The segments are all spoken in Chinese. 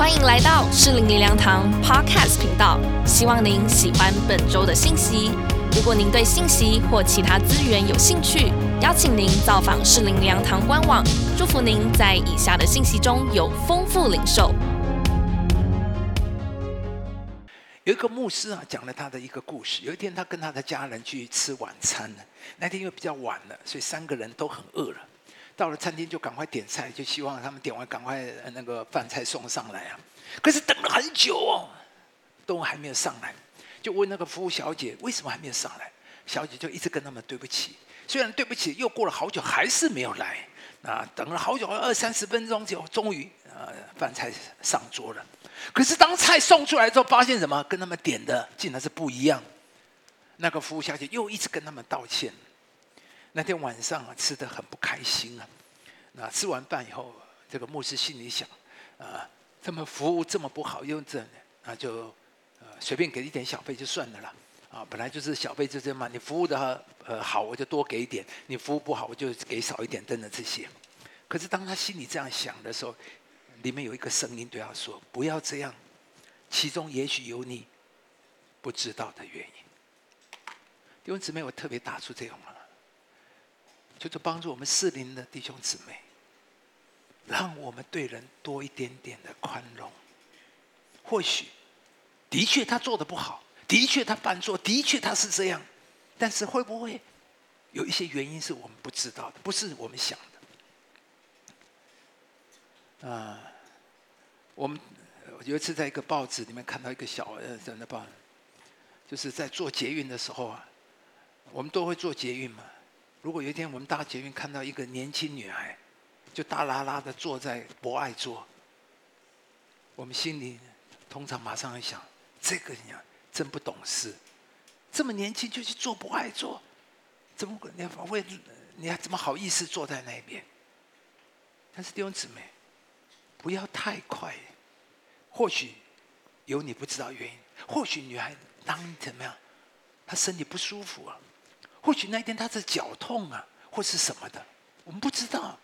欢迎来到适龄灵粮堂 Podcast 频道，希望您喜欢本周的信息。如果您对信息或其他资源有兴趣，邀请您造访适龄灵粮堂官网。祝福您在以下的信息中有丰富领受。有一个牧师啊，讲了他的一个故事。有一天，他跟他的家人去吃晚餐。那天因为比较晚了，所以三个人都很饿了。到了餐厅就赶快点菜，就希望他们点完赶快那个饭菜送上来啊。可是等了很久哦，都还没有上来。就问那个服务小姐为什么还没有上来？小姐就一直跟他们对不起。虽然对不起，又过了好久还是没有来。啊，等了好久，二三十分钟就终于呃饭菜上桌了。可是当菜送出来之后，发现什么？跟他们点的竟然是不一样。那个服务小姐又一直跟他们道歉。那天晚上啊，吃的很不开心啊。那吃完饭以后，这个牧师心里想：啊，他们服务这么不好，又这，那就呃随便给一点小费就算了啦。啊，本来就是小费就这嘛。你服务的好，我就多给一点；你服务不好，我就给少一点，等等这些。可是当他心里这样想的时候，里面有一个声音对他说：“不要这样，其中也许有你不知道的原因。”弟兄姊妹，我特别打出这种啊，就是帮助我们适龄的弟兄姊妹，让我们对人多一点点的宽容。或许的确他做的不好，的确他犯错，的确他是这样，但是会不会有一些原因是我们不知道的，不是我们想的？啊。我们有一次在一个报纸里面看到一个小呃，怎么报？就是在做捷运的时候啊，我们都会做捷运嘛。如果有一天我们搭捷运看到一个年轻女孩，就大拉拉的坐在博爱座，我们心里通常马上会想：这个娘真不懂事，这么年轻就去坐博爱座，怎么你为你还怎么好意思坐在那边？但是弟兄姊妹，不要太快。或许有你不知道原因，或许女孩当怎么样，她身体不舒服啊，或许那一天他是脚痛啊，或是什么的，我们不知道，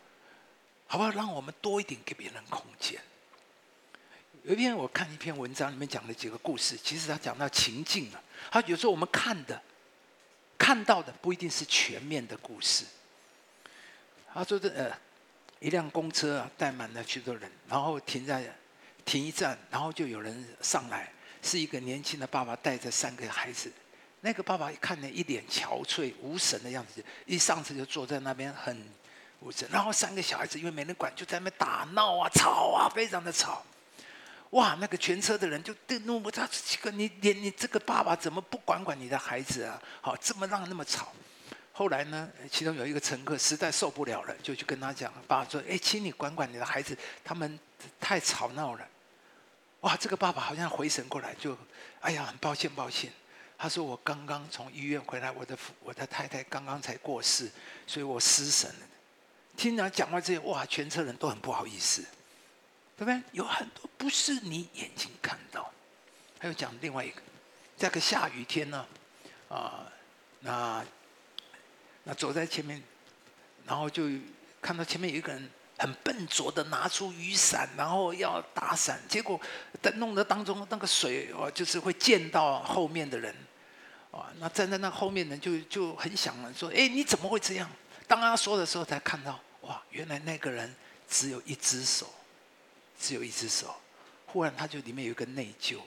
好不好？让我们多一点给别人空间。有一篇我看一篇文章，里面讲了几个故事，其实他讲到情境啊，他有时候我们看的、看到的不一定是全面的故事。他说的呃，一辆公车啊，载满了许多人，然后停在。停一站，然后就有人上来，是一个年轻的爸爸带着三个孩子。那个爸爸一看呢，一脸憔悴、无神的样子，一上车就坐在那边很无神。然后三个小孩子因为没人管，就在那边打闹啊、吵啊，非常的吵。哇，那个全车的人就都怒不他这个你连你这个爸爸怎么不管管你的孩子啊？好，这么让那么吵。后来呢，其中有一个乘客实在受不了了，就去跟他讲：“爸爸说，哎，请你管管你的孩子，他们太吵闹了。”哇！这个爸爸好像回神过来，就哎呀，很抱歉，抱歉。他说：“我刚刚从医院回来，我的我的太太刚刚才过世，所以我失神了。”听他讲完这些，哇！全车人都很不好意思，对不对？有很多不是你眼睛看到。还有讲另外一个，在个下雨天呢，啊，那那走在前面，然后就看到前面有一个人。很笨拙的拿出雨伞，然后要打伞，结果在弄的当中，那个水哦，就是会溅到后面的人，啊，那站在那后面的人就就很想说，哎，你怎么会这样？当他说的时候，才看到，哇，原来那个人只有一只手，只有一只手。忽然他就里面有一个内疚，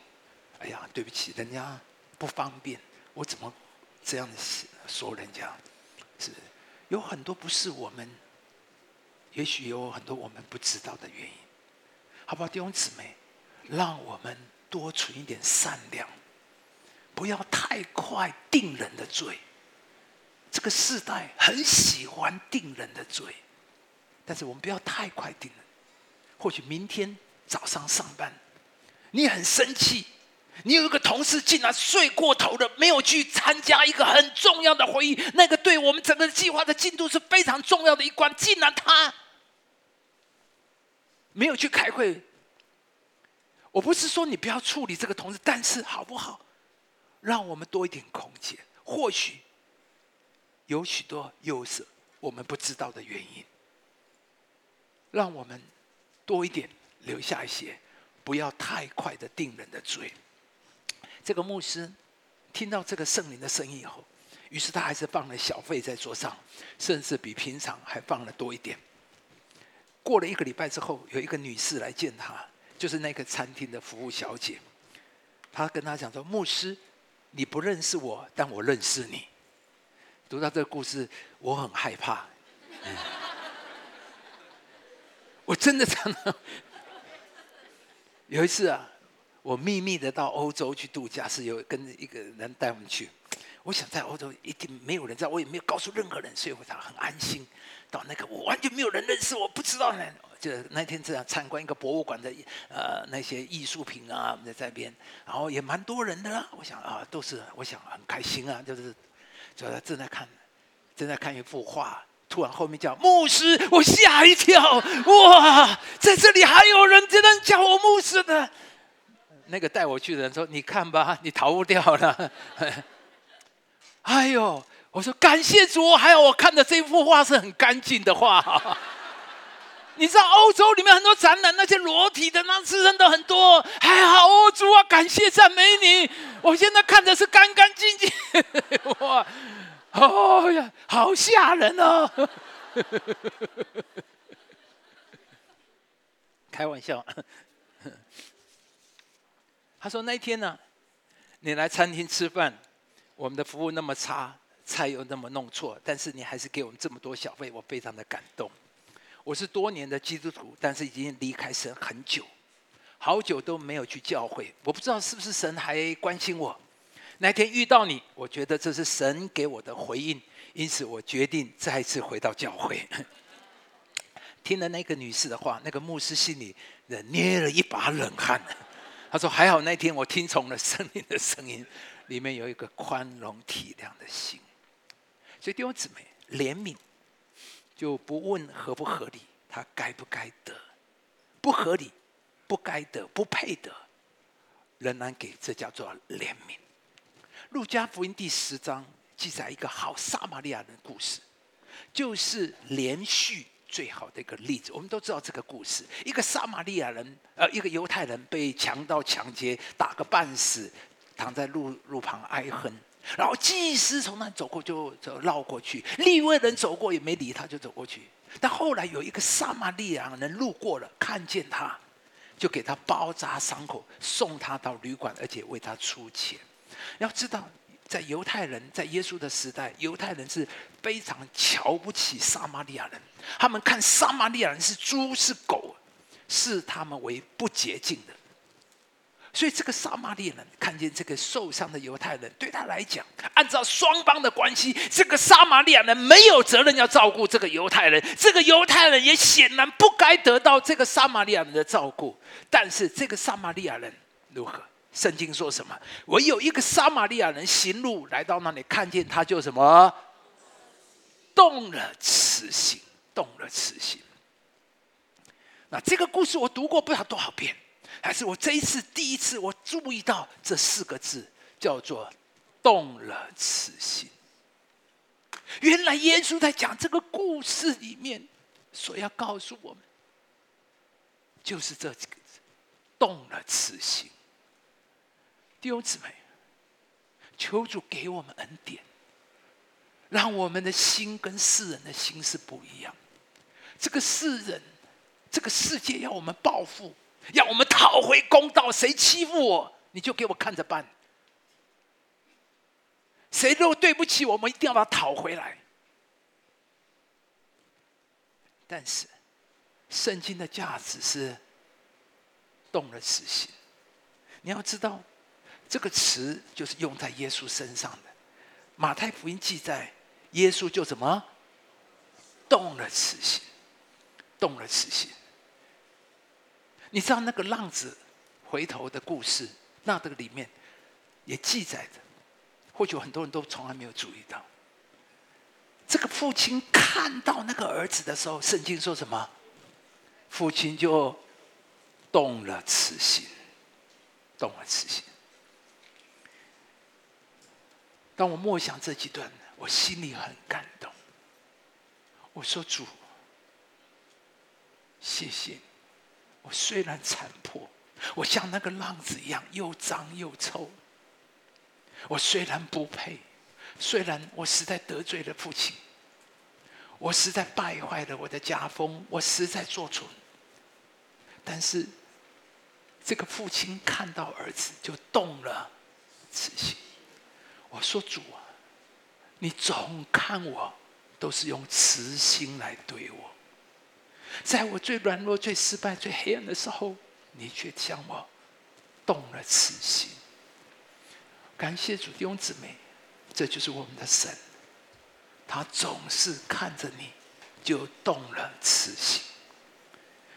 哎呀，对不起，人家不方便，我怎么这样子说人家？是有很多不是我们。也许有很多我们不知道的原因，好不好，弟兄姊妹？让我们多存一点善良，不要太快定人的罪。这个世代很喜欢定人的罪，但是我们不要太快定人。或许明天早上上班，你很生气，你有一个同事竟然睡过头了，没有去参加一个很重要的会议，那个对我们整个计划的进度是非常重要的一关，竟然他。没有去开会，我不是说你不要处理这个同事，但是好不好，让我们多一点空间。或许有许多又是我们不知道的原因，让我们多一点留下一些，不要太快的定人的罪。这个牧师听到这个圣灵的声音以后，于是他还是放了小费在桌上，甚至比平常还放了多一点。过了一个礼拜之后，有一个女士来见他，就是那个餐厅的服务小姐。他跟他讲说：“牧师，你不认识我，但我认识你。”读到这个故事，我很害怕。我真的常常有一次啊，我秘密的到欧洲去度假，是有跟一个人带我们去。我想在欧洲一定没有人知道，我也没有告诉任何人，所以我才很安心。到那个我完全没有人认识我，不知道呢。就那天这样参观一个博物馆的呃那些艺术品啊，在这边，然后也蛮多人的啦。我想啊，都是我想很开心啊，就是就在正在看，正在看一幅画。突然后面叫牧师，我吓一跳，哇，在这里还有人真的叫我牧师的。那个带我去的人说：“你看吧，你逃不掉了。”哎呦，我说感谢主，还有我看的这幅画是很干净的画。你知道欧洲里面很多展览，那些裸体的那诗人都很多，还好哦，主啊，感谢赞美你！我现在看的是干干净净，哇，哦呀，好吓人哦！开玩笑，他说那天呢，你来餐厅吃饭，我们的服务那么差，菜又那么弄错，但是你还是给我们这么多小费，我非常的感动。我是多年的基督徒，但是已经离开神很久，好久都没有去教会。我不知道是不是神还关心我。那天遇到你，我觉得这是神给我的回应，因此我决定再次回到教会。听了那个女士的话，那个牧师心里捏了一把冷汗。他说：“还好那天我听从了圣灵的声音，里面有一个宽容体谅的心。”所以弟兄姊妹，怜悯。就不问合不合理，他该不该得？不合理，不该得，不配得，仍然给，这叫做怜悯。路加福音第十章记载一个好撒玛利亚人的故事，就是连续最好的一个例子。我们都知道这个故事：一个撒玛利亚人，呃，一个犹太人被强盗抢劫，打个半死，躺在路路旁哀恨。然后祭司从那走过，就就绕过去。利未人走过也没理他，就走过去。但后来有一个撒玛利亚人路过了，看见他，就给他包扎伤口，送他到旅馆，而且为他出钱。要知道，在犹太人在耶稣的时代，犹太人是非常瞧不起撒玛利亚人，他们看撒玛利亚人是猪是狗，视他们为不洁净的。所以，这个撒玛利亚人看见这个受伤的犹太人，对他来讲，按照双方的关系，这个撒玛利亚人没有责任要照顾这个犹太人，这个犹太人也显然不该得到这个撒玛利亚人的照顾。但是，这个撒玛利亚人如何？圣经说什么？唯有一个撒玛利亚人行路来到那里，看见他就什么动了慈心，动了慈心。那这个故事我读过不知道多少遍。还是我这一次第一次，我注意到这四个字，叫做“动了慈心”。原来耶稣在讲这个故事里面，所要告诉我们，就是这几个字：“动了慈心”。弟兄姊妹，求主给我们恩典，让我们的心跟世人的心是不一样。这个世人，这个世界要我们报复。要我们讨回公道，谁欺负我，你就给我看着办。谁若对不起我们，一定要把他讨回来。但是，圣经的价值是动了慈心。你要知道，这个词就是用在耶稣身上的。马太福音记载，耶稣就怎么动了慈心，动了慈心。你知道那个浪子回头的故事，那这个里面也记载着，或许很多人都从来没有注意到。这个父亲看到那个儿子的时候，圣经说什么？父亲就动了慈心，动了慈心。当我默想这几段，我心里很感动。我说主，谢谢。我虽然残破，我像那个浪子一样，又脏又臭。我虽然不配，虽然我实在得罪了父亲，我实在败坏了我的家风，我实在做蠢，但是这个父亲看到儿子就动了慈心。我说主啊，你总看我都是用慈心来对我，在我最软弱、最失败、最黑暗的时候，你却向我动了慈心。感谢主弟兄姊妹，这就是我们的神，他总是看着你就动了慈心。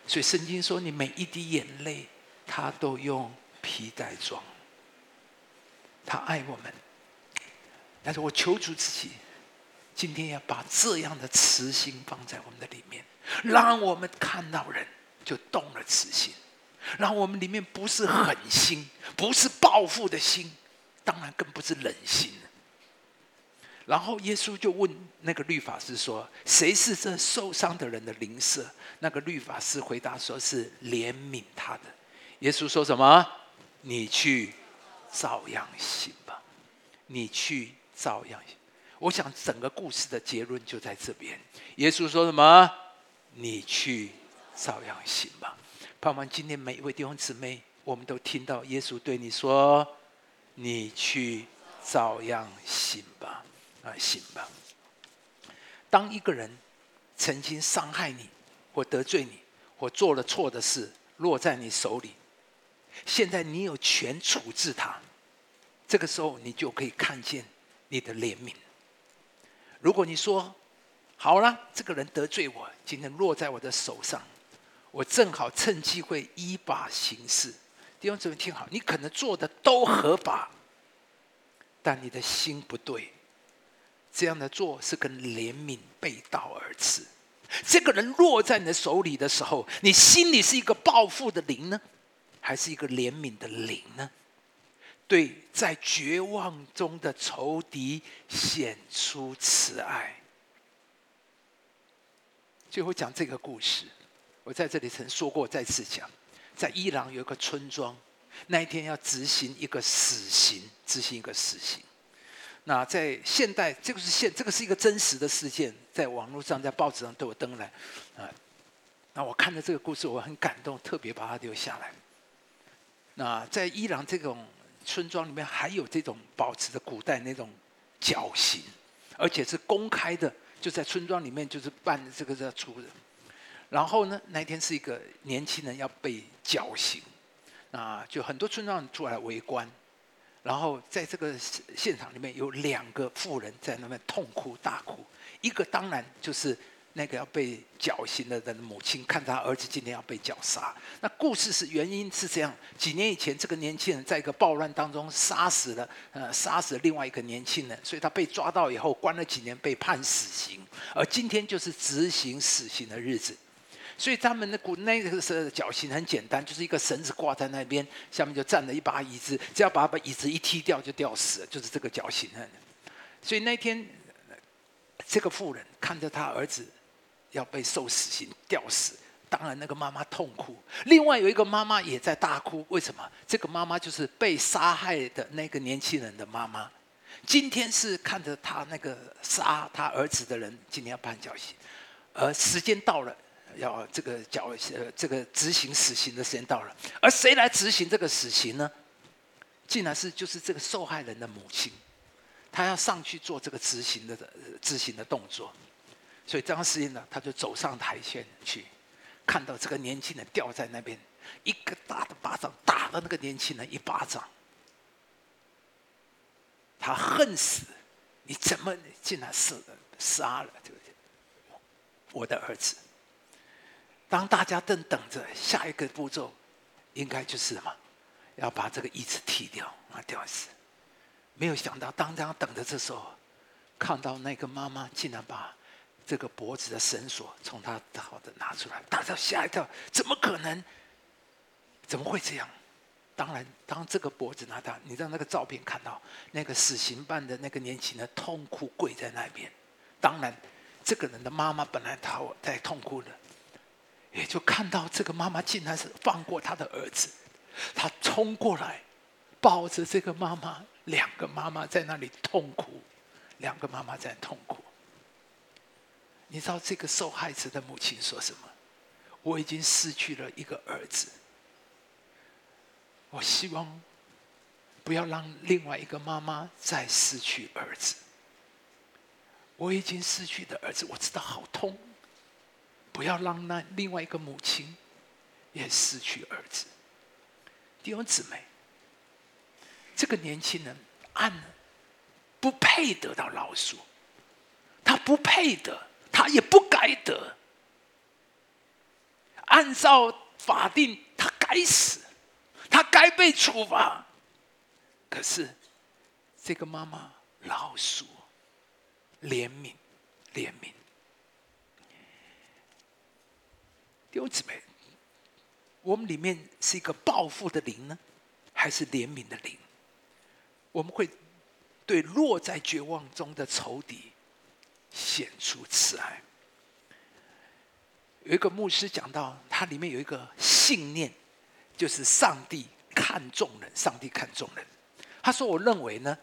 所以圣经说，你每一滴眼泪，他都用皮带装。他爱我们，但是我求主自己，今天要把这样的慈心放在我们的里面，让我们看到人就动了慈心，让我们里面不是狠心，不是报复的心。当然更不是忍心。然后耶稣就问那个律法师说：“谁是这受伤的人的邻舍？”那个律法师回答说：“是怜悯他的。”耶稣说什么？你去照样行吧。你去照样。我想整个故事的结论就在这边。耶稣说什么？你去照样行吧。盼望今天每一位弟兄姊妹，我们都听到耶稣对你说。你去照样行吧，啊，行吧。当一个人曾经伤害你，或得罪你，或做了错的事，落在你手里，现在你有权处置他。这个时候，你就可以看见你的怜悯。如果你说好了，这个人得罪我，今天落在我的手上，我正好趁机会依法行事。弟兄姊妹听好，你可能做的都合法，但你的心不对。这样的做是跟怜悯背道而驰。这个人落在你的手里的时候，你心里是一个报复的灵呢，还是一个怜悯的灵呢？对，在绝望中的仇敌显出慈爱。最后讲这个故事，我在这里曾说过，再次讲。在伊朗有一个村庄，那一天要执行一个死刑，执行一个死刑。那在现代，这个是现，这个是一个真实的事件，在网络上、在报纸上都有登来。啊，那我看到这个故事，我很感动，特别把它留下来。那在伊朗这种村庄里面，还有这种保持着古代那种绞刑，而且是公开的，就在村庄里面，就是办这个这个出的。然后呢？那天是一个年轻人要被绞刑，啊，就很多村庄出来围观，然后在这个现场里面有两个妇人在那边痛哭大哭，一个当然就是那个要被绞刑的人的母亲，看他儿子今天要被绞杀。那故事是原因是这样：几年以前，这个年轻人在一个暴乱当中杀死了，呃，杀死了另外一个年轻人，所以他被抓到以后关了几年，被判死刑。而今天就是执行死刑的日子。所以他们的古那个是绞刑很简单，就是一个绳子挂在那边，下面就站了一把椅子，只要把把椅子一踢掉就吊死，就是这个绞刑。所以那天，这个妇人看着他儿子要被受死刑吊死，当然那个妈妈痛哭。另外有一个妈妈也在大哭，为什么？这个妈妈就是被杀害的那个年轻人的妈妈。今天是看着他那个杀他儿子的人今天要判绞刑，而时间到了。要这个绞呃，这个执行死刑的时间到了，而谁来执行这个死刑呢？竟然是就是这个受害人的母亲，她要上去做这个执行的执行的动作，所以张世英呢，他就走上台前去，看到这个年轻人吊在那边，一个大的巴掌打了那个年轻人一巴掌，他恨死，你怎么竟然是杀了这个我的儿子？当大家正等着下一个步骤，应该就是什么？要把这个椅子踢掉啊，吊死。没有想到，当这样等着这时候，看到那个妈妈竟然把这个脖子的绳索从他的好的拿出来，大家吓一跳，怎么可能？怎么会这样？当然，当这个脖子拿到，你让那个照片看到那个死刑犯的那个年轻人痛哭跪在那边。当然，这个人的妈妈本来他在痛哭的。也就看到这个妈妈竟然是放过他的儿子，他冲过来，抱着这个妈妈，两个妈妈在那里痛苦，两个妈妈在痛苦。你知道这个受害者的母亲说什么？我已经失去了一个儿子，我希望不要让另外一个妈妈再失去儿子。我已经失去的儿子，我知道好痛，不要让那另外一个母亲也失去儿子。弟兄姊妹，这个年轻人按不配得到饶恕，他不配得，他也不该得。按照法定，他该死，他该被处罚。可是，这个妈妈饶恕、怜悯、怜悯。弟兄姊妹，我们里面是一个报复的灵呢，还是怜悯的灵？我们会对落在绝望中的仇敌显出慈爱。有一个牧师讲到，他里面有一个信念，就是上帝看重人，上帝看重人。他说：“我认为呢，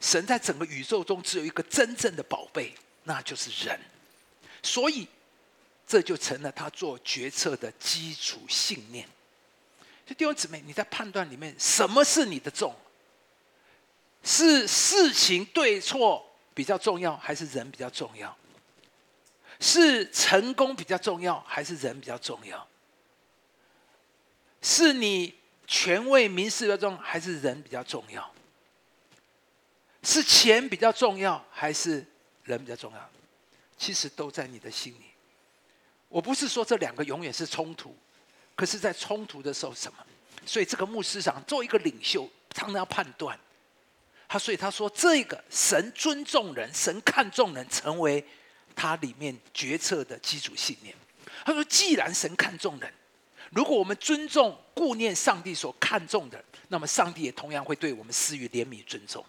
神在整个宇宙中只有一个真正的宝贝，那就是人。所以，这就成了他做决策的基础信念。就弟兄姊妹，你在判断里面，什么是你的重？是事情对错比较重要，还是人比较重要？”是成功比较重要，还是人比较重要？是你权位名士比较重，还是人比较重要？是钱比较重要，还是人比较重要？其实都在你的心里。我不是说这两个永远是冲突，可是，在冲突的时候，什么？所以这个牧师长做一个领袖，常常要判断。他所以他说，这个神尊重人，神看重人，成为。他里面决策的基础信念，他说：“既然神看重人，如果我们尊重、顾念上帝所看重的，那么上帝也同样会对我们施予怜悯、尊重。”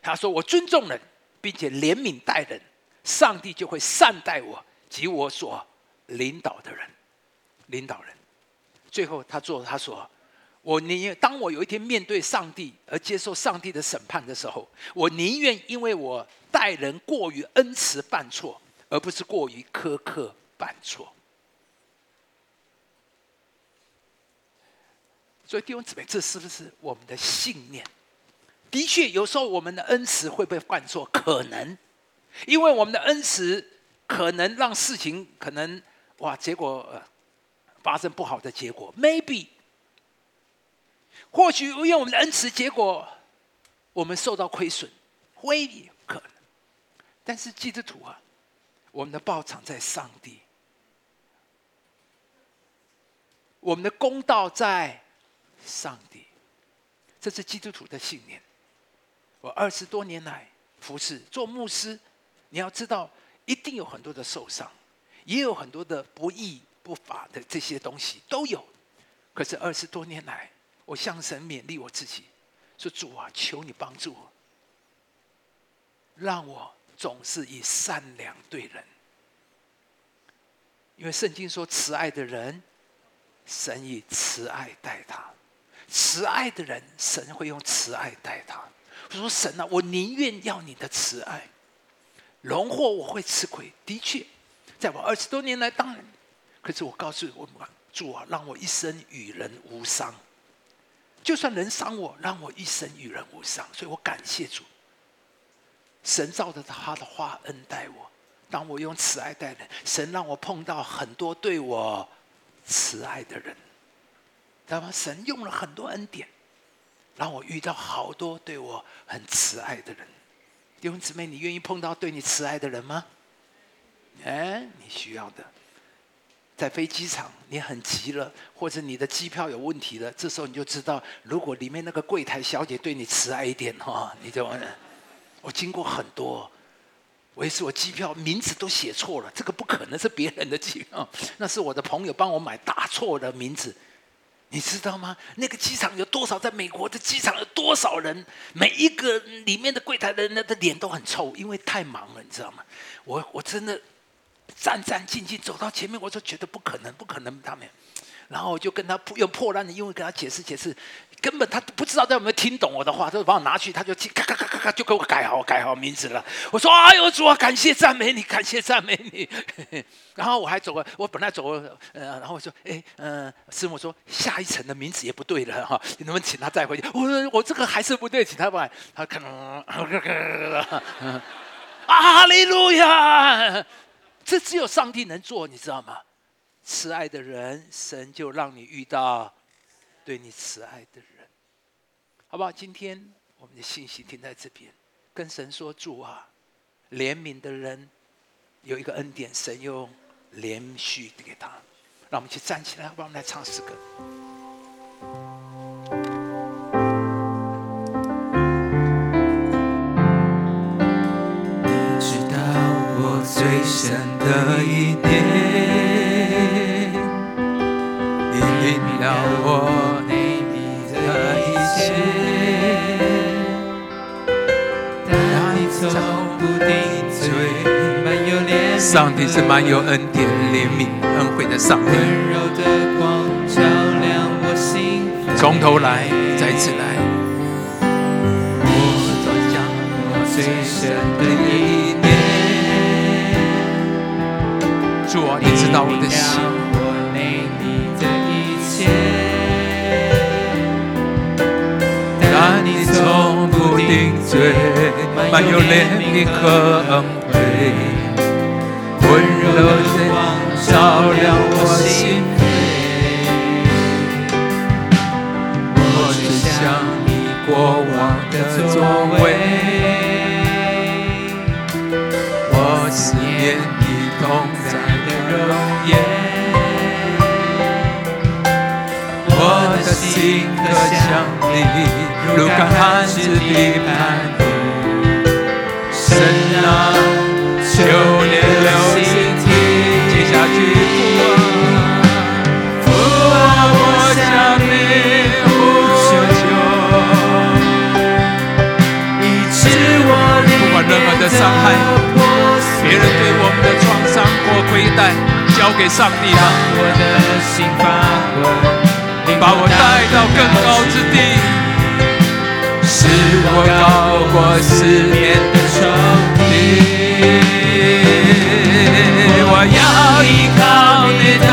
他说：“我尊重人，并且怜悯待人，上帝就会善待我及我所领导的人。领导人，最后他做他说：‘我宁愿当我有一天面对上帝而接受上帝的审判的时候，我宁愿因为我。’”待人过于恩慈犯错，而不是过于苛刻犯错。所以弟兄姊妹，这是不是我们的信念？的确，有时候我们的恩慈会被犯错，可能因为我们的恩慈可能让事情可能哇，结果发生不好的结果。Maybe，或许因为我们的恩慈，结果我们受到亏损。会。但是基督徒啊，我们的报偿在上帝，我们的公道在上帝，这是基督徒的信念。我二十多年来服侍做牧师，你要知道，一定有很多的受伤，也有很多的不义不法的这些东西都有。可是二十多年来，我向神勉励我自己，说主啊，求你帮助我，让我。总是以善良对人，因为圣经说慈爱的人，神以慈爱待他；慈爱的人，神会用慈爱待他。我说神啊，我宁愿要你的慈爱，荣获我会吃亏。的确，在我二十多年来，当然，可是我告诉我主啊，让我一生与人无伤。就算人伤我，让我一生与人无伤。所以我感谢主。神照着他的话恩待我，当我用慈爱待人，神让我碰到很多对我慈爱的人，知道吗？神用了很多恩典，让我遇到好多对我很慈爱的人。弟兄姊妹，你愿意碰到对你慈爱的人吗？哎，你需要的，在飞机场你很急了，或者你的机票有问题了，这时候你就知道，如果里面那个柜台小姐对你慈爱一点哈，你就。我经过很多，我也是我机票名字都写错了，这个不可能是别人的机票，那是我的朋友帮我买打错的名字，你知道吗？那个机场有多少？在美国的机场有多少人？每一个里面的柜台的人的脸都很臭，因为太忙了，你知道吗？我我真的战战兢兢走到前面，我就觉得不可能，不可能他们。然后我就跟他用破烂的英文跟他解释解释，根本他不知道他有没有听懂我的话，他就把我拿去，他就咔咔咔咔咔就给我改好改好名字了。我说：“哎呦主啊，感谢赞美你，感谢赞美你。”然后我还走过，我本来走过，呃，然后我说：“哎，嗯，师傅说下一层的名字也不对了哈，你能不能请他再回去？”我说：“我这个还是不对，请他过来。”他可能啊，阿利路亚，这只有上帝能做，你知道吗？慈爱的人，神就让你遇到对你慈爱的人，好不好？今天我们的信息停在这边，跟神说主啊，怜悯的人有一个恩典，神用连续给他，让我们去站起来，好不好？我们来唱诗歌。最深的一念。了我内里的一切，当你从不定罪，满有怜上帝是满有恩典、怜悯、恩惠的上帝。温柔的光照亮我心，从头来，再次来。我转向我最深的知道我的心。从不定罪，满有怜悯和恩惠，温柔的光照亮我心扉。我只想你过往的作为，我思念你同在的容颜，我的心可想你。如干旱之地磐石，神啊，求你留心听。接下去，父啊，我，不管任何的伤害，人对我们的创伤或亏待，交给上帝吧。把我带到更高之地。是我高过思念的仇敌，我要依靠你的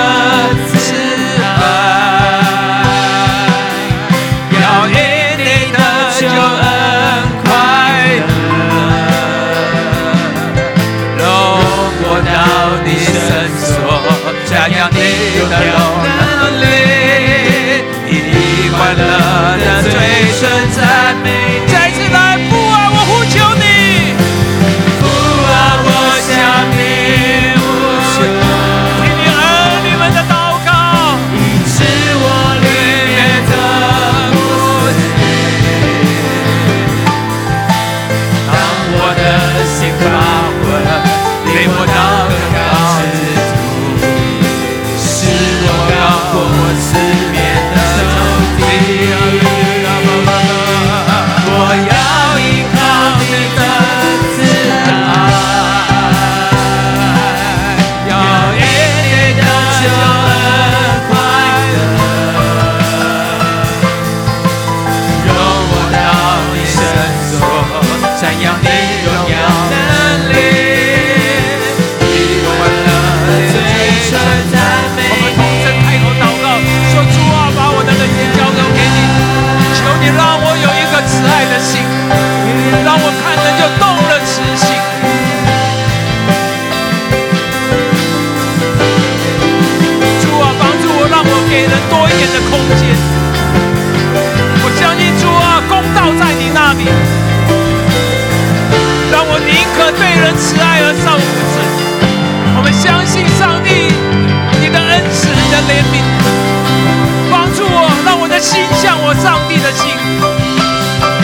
上帝的心。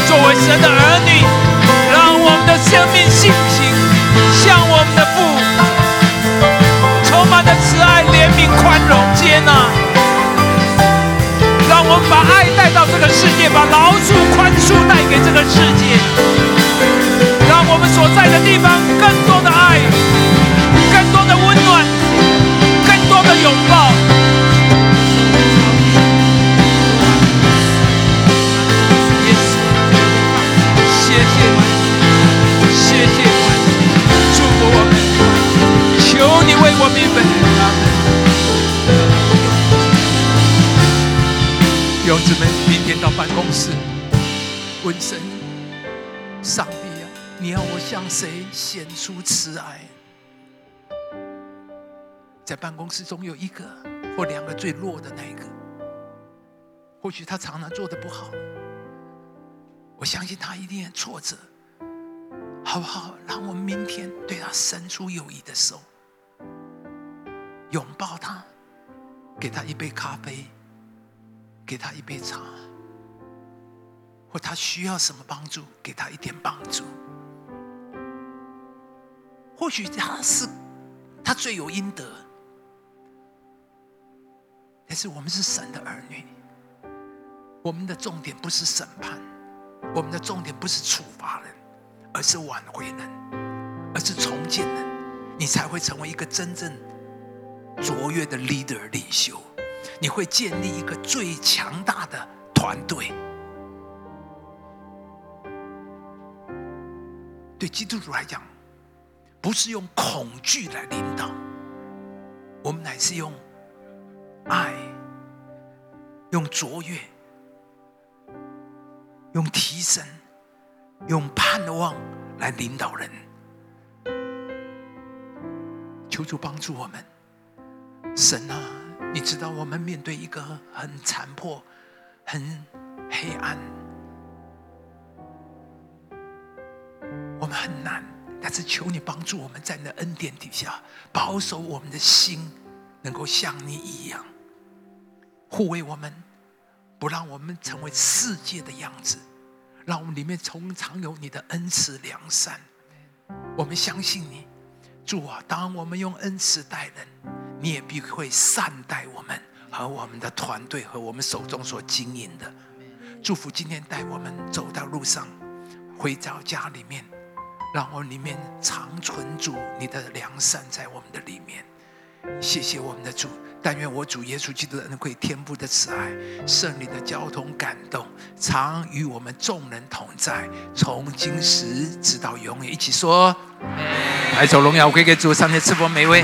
作为神的儿女，让我们的生命性情像我们的父，充满的慈爱、怜悯、宽容、接纳。让我们把爱带到这个世界，把饶恕、宽恕带给这个世界。让我们所在的地方更多的爱，更多的温暖，更多的拥抱。我明白。弟兄姊妹，明天到办公室，问神，上帝啊，你要我向谁显出慈爱？在办公室中有一个或两个最弱的那一个，或许他常常做的不好，我相信他一定挫折，好不好？让我们明天对他伸出友谊的手。拥抱他，给他一杯咖啡，给他一杯茶，或他需要什么帮助，给他一点帮助。或许他是他罪有应得。但是我们是神的儿女，我们的重点不是审判，我们的重点不是处罚人，而是挽回人，而是重建人，你才会成为一个真正卓越的 leader 领袖，你会建立一个最强大的团队。对基督徒来讲，不是用恐惧来领导，我们乃是用。爱，用卓越，用提升，用盼望来领导人。求主帮助我们，神啊，你知道我们面对一个很残破、很黑暗，我们很难，但是求你帮助我们在你的恩典底下，保守我们的心。能够像你一样护卫我们，不让我们成为世界的样子，让我们里面从常有你的恩慈良善。我们相信你，主啊！当我们用恩慈待人，你也必会善待我们和我们的团队和我们手中所经营的。祝福今天带我们走到路上，回到家里面，让我里面长存住你的良善在我们的里面。谢谢我们的主，但愿我主耶稣基督的恩惠、天父的慈爱、圣灵的交通感动，常与我们众人同在，从今时直到永远。一起说：来，走荣耀归给主，上天赐福美味。